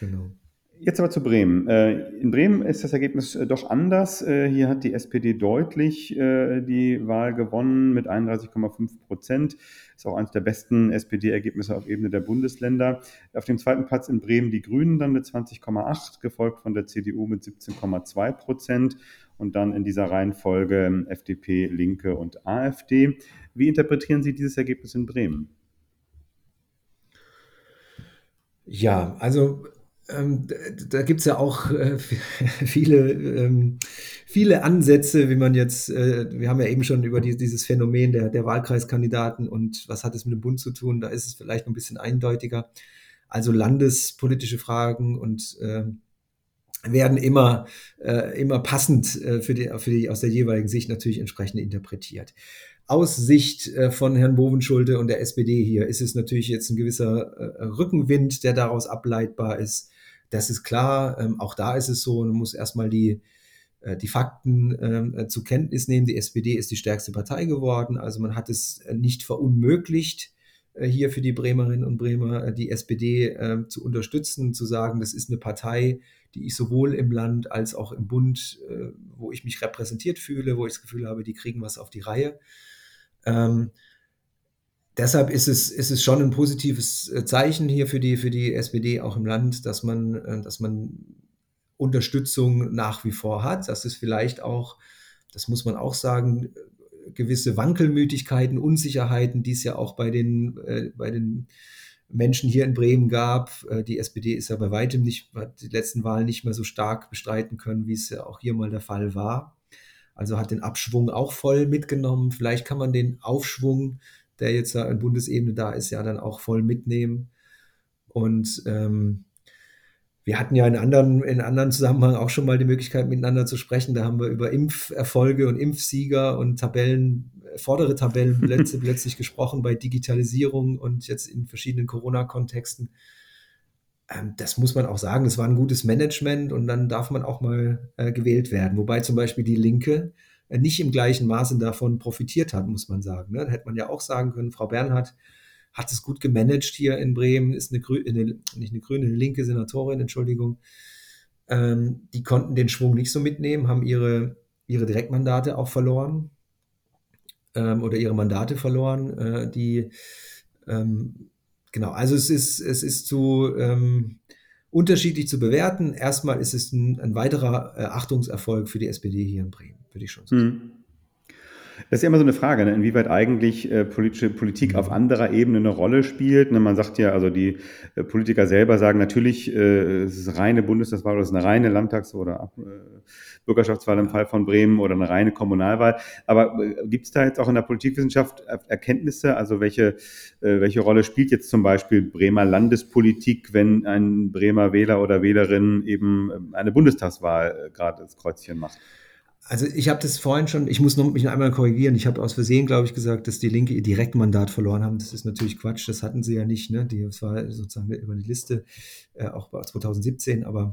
Genau. Jetzt aber zu Bremen. Äh, in Bremen ist das Ergebnis äh, doch anders. Äh, hier hat die SPD deutlich die Wahl gewonnen mit 31,5 Prozent. Ist auch eines der besten SPD-Ergebnisse auf Ebene der Bundesländer. Auf dem zweiten Platz in Bremen die Grünen dann mit 20,8, gefolgt von der CDU mit 17,2 Prozent und dann in dieser Reihenfolge ähm, FDP, Linke und AfD. Wie interpretieren Sie dieses Ergebnis in Bremen? Ja, also ähm, da gibt es ja auch äh, viele, ähm, viele Ansätze, wie man jetzt, äh, wir haben ja eben schon über die, dieses Phänomen der, der Wahlkreiskandidaten und was hat es mit dem Bund zu tun, da ist es vielleicht ein bisschen eindeutiger. Also landespolitische Fragen und äh, werden immer, äh, immer passend äh, für die, für die aus der jeweiligen Sicht natürlich entsprechend interpretiert. Aus Sicht äh, von Herrn Bovenschulte und der SPD hier ist es natürlich jetzt ein gewisser Rückenwind, der daraus ableitbar ist. Das ist klar. Ähm, auch da ist es so, man muss erstmal die, äh, die Fakten ähm, äh, zur Kenntnis nehmen. Die SPD ist die stärkste Partei geworden. Also man hat es äh, nicht verunmöglicht, äh, hier für die Bremerinnen und Bremer äh, die SPD ähm, zu unterstützen, zu sagen, das ist eine Partei, die ich sowohl im Land als auch im Bund, äh, wo ich mich repräsentiert fühle, wo ich das Gefühl habe, die kriegen was auf die Reihe. Ähm, deshalb ist es, ist es schon ein positives äh, Zeichen hier für die, für die SPD auch im Land, dass man, äh, dass man Unterstützung nach wie vor hat, dass es vielleicht auch, das muss man auch sagen, gewisse Wankelmütigkeiten, Unsicherheiten, die es ja auch bei den, äh, bei den Menschen hier in Bremen gab. Äh, die SPD ist ja bei weitem nicht, hat die letzten Wahlen nicht mehr so stark bestreiten können, wie es ja auch hier mal der Fall war. Also hat den Abschwung auch voll mitgenommen. Vielleicht kann man den Aufschwung der jetzt da in Bundesebene da ist, ja dann auch voll mitnehmen. Und ähm, wir hatten ja in anderen, in anderen Zusammenhang auch schon mal die Möglichkeit, miteinander zu sprechen. Da haben wir über Impferfolge und Impfsieger und Tabellen, vordere Tabellenplätze plötzlich gesprochen bei Digitalisierung und jetzt in verschiedenen Corona-Kontexten. Ähm, das muss man auch sagen, das war ein gutes Management und dann darf man auch mal äh, gewählt werden. Wobei zum Beispiel die Linke äh, nicht im gleichen Maße davon profitiert hat, muss man sagen. Ne? Da hätte man ja auch sagen können, Frau Bernhard hat es gut gemanagt hier in Bremen, ist eine, Grü eine nicht eine grüne, eine linke Senatorin, Entschuldigung. Ähm, die konnten den Schwung nicht so mitnehmen, haben ihre, ihre Direktmandate auch verloren. ähm, oder ihre Mandate verloren. Äh, die, ähm, genau, also es ist, es ist zu ähm, unterschiedlich zu bewerten. Erstmal ist es ein, ein weiterer äh, Achtungserfolg für die SPD hier in Bremen, würde ich schon sagen. Das ist ja immer so eine Frage, ne? inwieweit eigentlich äh, politische Politik auf anderer Ebene eine Rolle spielt. Ne? Man sagt ja, also die äh, Politiker selber sagen natürlich, äh, es ist reine Bundestagswahl oder es ist eine reine Landtags- oder äh, Bürgerschaftswahl im Fall von Bremen oder eine reine Kommunalwahl. Aber äh, gibt es da jetzt auch in der Politikwissenschaft Erkenntnisse? Also welche, äh, welche Rolle spielt jetzt zum Beispiel Bremer Landespolitik, wenn ein Bremer Wähler oder Wählerin eben ähm, eine Bundestagswahl gerade das Kreuzchen macht? Also ich habe das vorhin schon, ich muss noch, mich noch einmal korrigieren. Ich habe aus Versehen, glaube ich, gesagt, dass die Linke ihr Direktmandat verloren haben. Das ist natürlich Quatsch, das hatten sie ja nicht. Ne? Die, das war sozusagen über die Liste, äh, auch 2017, aber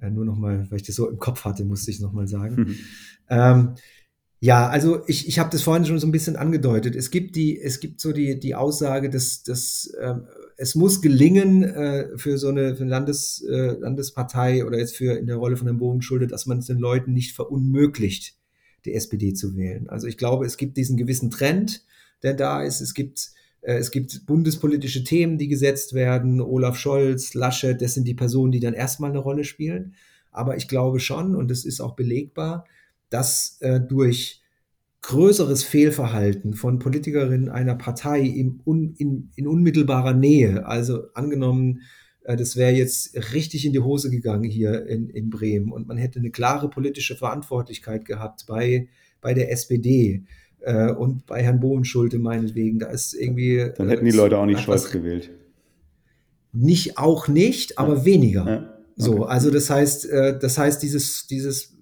äh, nur nochmal, weil ich das so im Kopf hatte, musste ich es nochmal sagen. Mhm. Ähm, ja, also ich, ich habe das vorhin schon so ein bisschen angedeutet. Es gibt die, es gibt so die, die Aussage, dass, dass ähm, es muss gelingen äh, für so eine, für eine Landes, äh, Landespartei oder jetzt für in der Rolle von Herrn Bogenschulde, dass man es den Leuten nicht verunmöglicht, die SPD zu wählen. Also ich glaube, es gibt diesen gewissen Trend, der da ist. Es gibt, äh, es gibt bundespolitische Themen, die gesetzt werden. Olaf Scholz, Laschet, das sind die Personen, die dann erstmal eine Rolle spielen. Aber ich glaube schon, und das ist auch belegbar, dass äh, durch größeres Fehlverhalten von Politikerinnen einer Partei in, in, in unmittelbarer Nähe, also angenommen, äh, das wäre jetzt richtig in die Hose gegangen hier in, in Bremen und man hätte eine klare politische Verantwortlichkeit gehabt bei, bei der SPD äh, und bei Herrn Bohenschulte meinetwegen, da ist irgendwie... Dann hätten die Leute auch nicht Scholz gewählt. Nicht, auch nicht, aber ja. weniger. Ja. Okay. So, also das heißt, äh, das heißt, dieses, dieses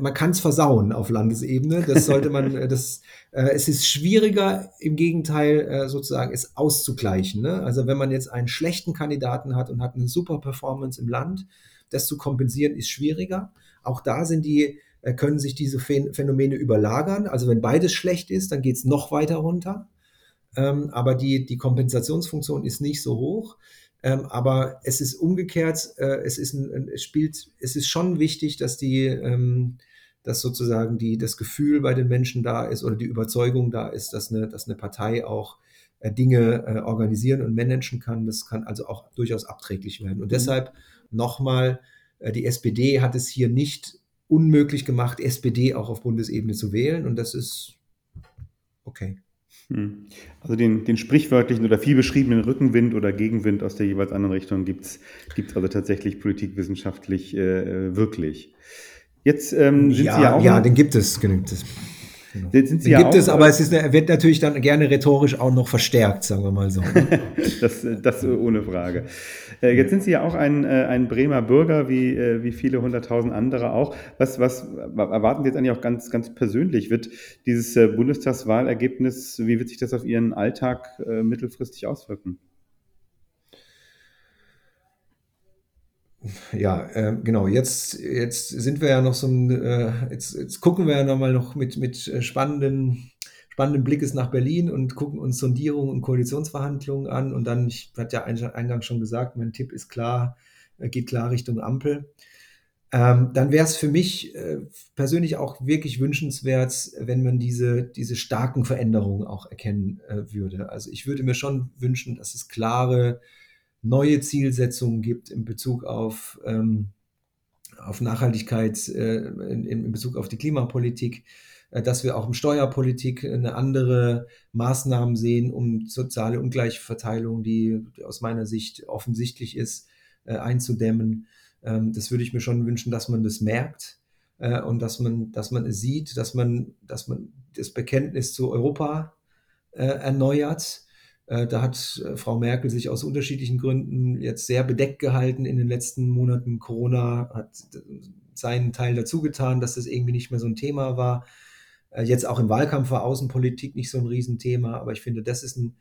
man kann es versauen auf Landesebene. Das sollte man, äh, das, äh, es ist schwieriger, im Gegenteil äh, sozusagen es auszugleichen. Ne? Also wenn man jetzt einen schlechten Kandidaten hat und hat eine super Performance im Land, das zu kompensieren ist schwieriger. Auch da sind die, äh, können sich diese Phänomene überlagern. Also wenn beides schlecht ist, dann geht es noch weiter runter. Ähm, aber die, die Kompensationsfunktion ist nicht so hoch. Ähm, aber es ist umgekehrt, äh, es, ist ein, es spielt, es ist schon wichtig, dass die, ähm, dass sozusagen die, das Gefühl bei den Menschen da ist oder die Überzeugung da ist, dass eine, dass eine Partei auch äh, Dinge äh, organisieren und managen kann. Das kann also auch durchaus abträglich werden. Und mhm. deshalb nochmal, äh, die SPD hat es hier nicht unmöglich gemacht, SPD auch auf Bundesebene zu wählen. Und das ist okay. Hm. Also den, den sprichwörtlichen oder viel beschriebenen Rückenwind oder Gegenwind aus der jeweils anderen Richtung gibt es also tatsächlich politikwissenschaftlich äh, wirklich. Jetzt ähm, sind ja, Sie ja auch. Ja, den gibt es, gibt es. Genau. Sind Sie ja gibt auch, es, aber es ist, wird natürlich dann gerne rhetorisch auch noch verstärkt, sagen wir mal so. das, das ohne Frage. Äh, jetzt sind Sie ja auch ein, äh, ein Bremer Bürger, wie, äh, wie viele hunderttausend andere auch. Was, was erwarten Sie jetzt eigentlich auch ganz, ganz persönlich? Wird dieses Bundestagswahlergebnis, wie wird sich das auf Ihren Alltag mittelfristig auswirken? Ja, äh, genau, jetzt, jetzt sind wir ja noch so ein, äh, jetzt, jetzt gucken wir ja nochmal noch mit, mit äh, spannenden, spannenden Blickes nach Berlin und gucken uns Sondierungen und Koalitionsverhandlungen an. Und dann, ich hatte ja eingangs schon gesagt, mein Tipp ist klar, äh, geht klar Richtung Ampel. Ähm, dann wäre es für mich äh, persönlich auch wirklich wünschenswert, wenn man diese, diese starken Veränderungen auch erkennen äh, würde. Also ich würde mir schon wünschen, dass es klare neue Zielsetzungen gibt in Bezug auf, ähm, auf Nachhaltigkeit, äh, in, in, Bezug auf die Klimapolitik, äh, dass wir auch in Steuerpolitik eine andere Maßnahmen sehen, um soziale Ungleichverteilung, die, aus meiner Sicht offensichtlich ist, äh, einzudämmen. Ähm, das würde ich mir schon wünschen, dass man das merkt äh, und dass man, dass man es sieht, dass man, dass man das Bekenntnis zu Europa äh, erneuert da hat äh, Frau Merkel sich aus unterschiedlichen Gründen jetzt sehr bedeckt gehalten in den letzten Monaten. Corona hat seinen Teil dazu getan, dass das irgendwie nicht mehr so ein Thema war. Äh, jetzt auch im Wahlkampf war Außenpolitik nicht so ein Riesenthema, aber ich finde, das ist ein,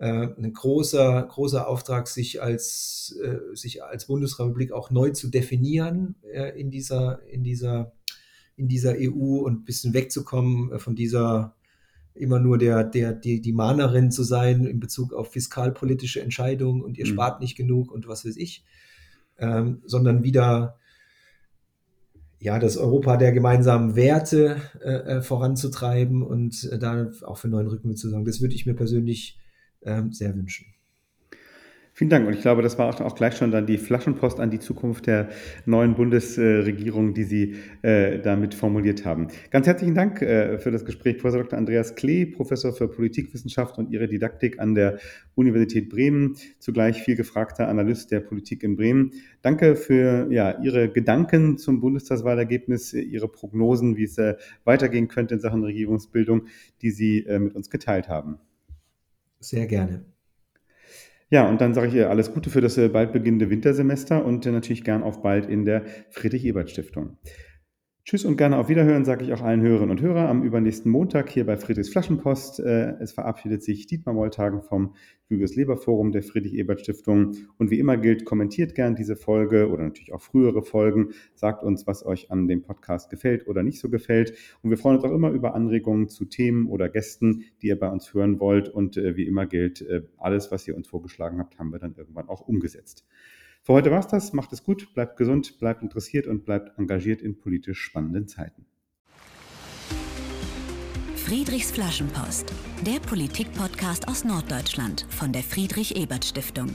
ein großer, großer Auftrag, sich als, sich als Bundesrepublik auch neu zu definieren in dieser, in dieser, in dieser EU und ein bisschen wegzukommen von dieser immer nur der, der, die, die Mahnerin zu sein in Bezug auf fiskalpolitische Entscheidungen und ihr mhm. spart nicht genug und was weiß ich, ähm, sondern wieder ja, das Europa der gemeinsamen Werte äh, äh voranzutreiben und äh, da auch für neuen Rückenwind zu sorgen. Das würde ich mir persönlich äh, sehr wünschen. Vielen Dank. Und ich glaube, das war auch, gleich schon dann die Flaschenpost an die Zukunft der neuen Bundesregierung, die Sie äh, damit formuliert haben. Ganz herzlichen Dank äh, für das Gespräch, Professor Dr. Andreas Klee, Professor für Politikwissenschaft und Ihre Didaktik an der Universität Bremen, zugleich viel gefragter Analyst der Politik in Bremen. Danke für ja, Ihre Gedanken zum Bundestagswahlergebnis, Ihre Prognosen, wie es äh, weitergehen könnte in Sachen Regierungsbildung, die Sie äh, mit uns geteilt haben. Sehr gerne. Ja, und dann sage ich ihr alles Gute für das äh, bald beginnende Wintersemester und äh, natürlich gern auf bald in der Friedrich-Ebert-Stiftung. Tschüss und gerne auf Wiederhören, sage ich auch allen Hörerinnen und Hörern am übernächsten Montag hier bei Friedrichs Flaschenpost. Äh, es verabschiedet sich Dietmar Molltagen vom Jürges Leber Forum der Friedrich-Ebert-Stiftung. Und wie immer gilt, kommentiert gern diese Folge oder natürlich auch frühere Folgen. Sagt uns, was euch an dem Podcast gefällt oder nicht so gefällt. Und wir freuen uns auch immer über Anregungen zu Themen oder Gästen, die ihr bei uns hören wollt. Und äh, wie immer gilt, äh, alles, was ihr uns vorgeschlagen habt, haben wir dann irgendwann auch umgesetzt. Für heute war es das. Macht es gut, bleibt gesund, bleibt interessiert und bleibt engagiert in politisch spannenden Zeiten. Friedrichs Flaschenpost, der Politik-Podcast aus Norddeutschland von der Friedrich-Ebert-Stiftung.